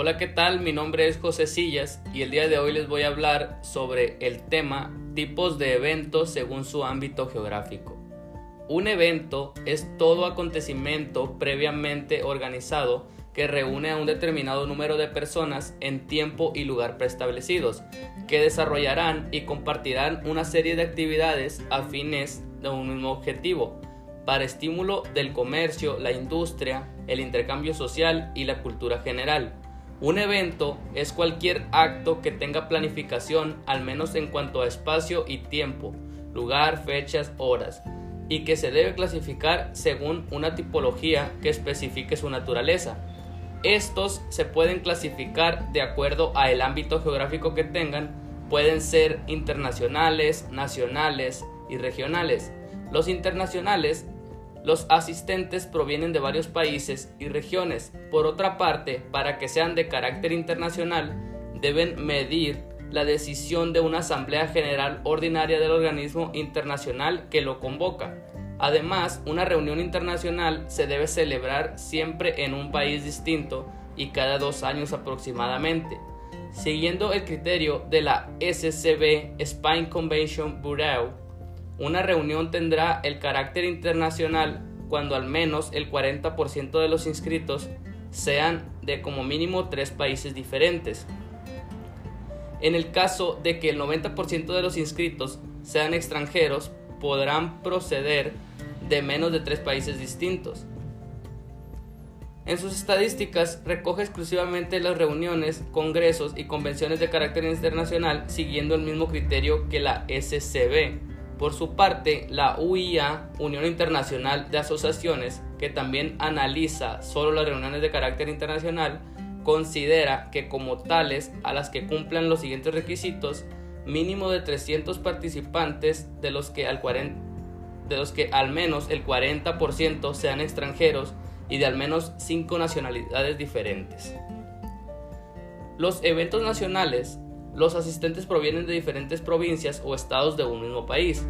Hola, ¿qué tal? Mi nombre es José Sillas y el día de hoy les voy a hablar sobre el tema tipos de eventos según su ámbito geográfico. Un evento es todo acontecimiento previamente organizado que reúne a un determinado número de personas en tiempo y lugar preestablecidos, que desarrollarán y compartirán una serie de actividades afines de un mismo objetivo, para estímulo del comercio, la industria, el intercambio social y la cultura general un evento es cualquier acto que tenga planificación, al menos en cuanto a espacio y tiempo, lugar, fechas, horas, y que se debe clasificar según una tipología que especifique su naturaleza. Estos se pueden clasificar de acuerdo a el ámbito geográfico que tengan, pueden ser internacionales, nacionales y regionales. Los internacionales los asistentes provienen de varios países y regiones. Por otra parte, para que sean de carácter internacional, deben medir la decisión de una Asamblea General Ordinaria del organismo internacional que lo convoca. Además, una reunión internacional se debe celebrar siempre en un país distinto y cada dos años aproximadamente. Siguiendo el criterio de la SCB Spine Convention Bureau, una reunión tendrá el carácter internacional cuando al menos el 40% de los inscritos sean de como mínimo tres países diferentes. En el caso de que el 90% de los inscritos sean extranjeros, podrán proceder de menos de tres países distintos. En sus estadísticas recoge exclusivamente las reuniones, congresos y convenciones de carácter internacional siguiendo el mismo criterio que la SCB, por su parte, la UIA, Unión Internacional de Asociaciones, que también analiza solo las reuniones de carácter internacional, considera que como tales a las que cumplan los siguientes requisitos, mínimo de 300 participantes de los que al, de los que al menos el 40% sean extranjeros y de al menos 5 nacionalidades diferentes. Los eventos nacionales los asistentes provienen de diferentes provincias o estados de un mismo país.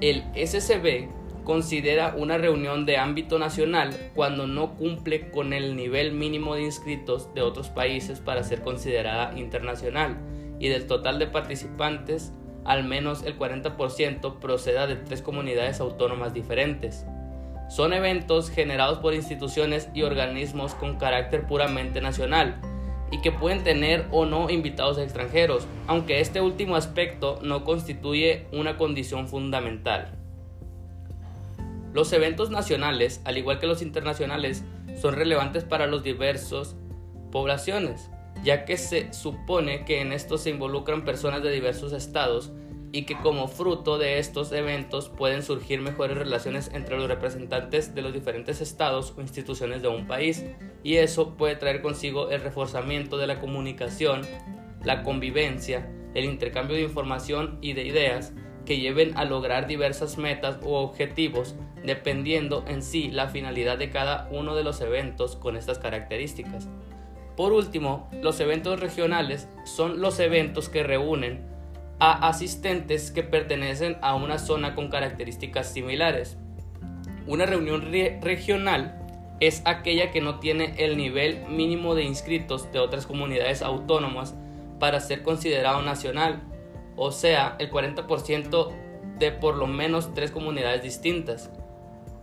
El SCB considera una reunión de ámbito nacional cuando no cumple con el nivel mínimo de inscritos de otros países para ser considerada internacional y del total de participantes al menos el 40% proceda de tres comunidades autónomas diferentes. Son eventos generados por instituciones y organismos con carácter puramente nacional, y que pueden tener o no invitados extranjeros, aunque este último aspecto no constituye una condición fundamental. Los eventos nacionales, al igual que los internacionales, son relevantes para los diversos poblaciones, ya que se supone que en estos se involucran personas de diversos estados y que como fruto de estos eventos pueden surgir mejores relaciones entre los representantes de los diferentes estados o instituciones de un país y eso puede traer consigo el reforzamiento de la comunicación, la convivencia, el intercambio de información y de ideas que lleven a lograr diversas metas u objetivos dependiendo en sí la finalidad de cada uno de los eventos con estas características. Por último, los eventos regionales son los eventos que reúnen asistentes que pertenecen a una zona con características similares. Una reunión regional es aquella que no tiene el nivel mínimo de inscritos de otras comunidades autónomas para ser considerado nacional, o sea, el 40% de por lo menos tres comunidades distintas.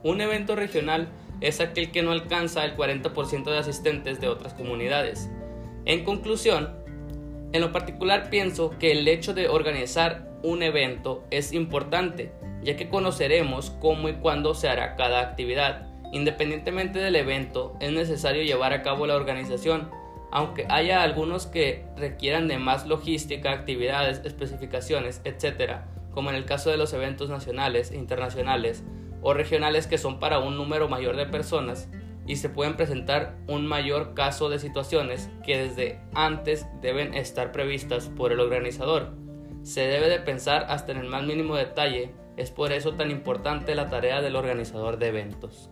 Un evento regional es aquel que no alcanza el 40% de asistentes de otras comunidades. En conclusión, en lo particular pienso que el hecho de organizar un evento es importante, ya que conoceremos cómo y cuándo se hará cada actividad. Independientemente del evento, es necesario llevar a cabo la organización, aunque haya algunos que requieran de más logística, actividades, especificaciones, etc., como en el caso de los eventos nacionales internacionales o regionales que son para un número mayor de personas, y se pueden presentar un mayor caso de situaciones que desde antes deben estar previstas por el organizador. Se debe de pensar hasta en el más mínimo detalle, es por eso tan importante la tarea del organizador de eventos.